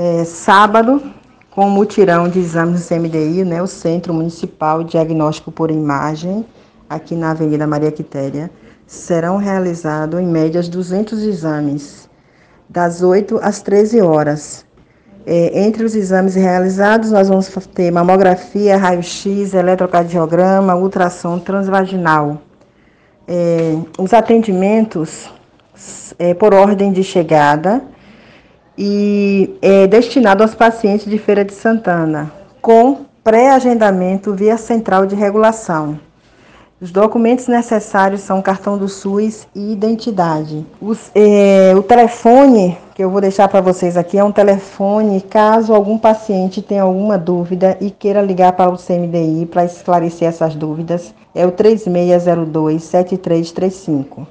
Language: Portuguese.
é, sábado, com mutirão de exames do CMDI, né, o Centro Municipal de Diagnóstico por Imagem, aqui na Avenida Maria Quitéria, serão realizados em média 200 exames, das 8 às 13 horas. É, entre os exames realizados, nós vamos ter mamografia, raio-x, eletrocardiograma, ultrassom transvaginal. É, os atendimentos é, por ordem de chegada e é destinado aos pacientes de Feira de Santana, com pré-agendamento via central de regulação. Os documentos necessários são cartão do SUS e identidade. Os, é, o telefone que eu vou deixar para vocês aqui é um telefone caso algum paciente tenha alguma dúvida e queira ligar para o CMDI para esclarecer essas dúvidas. É o 3602 7335.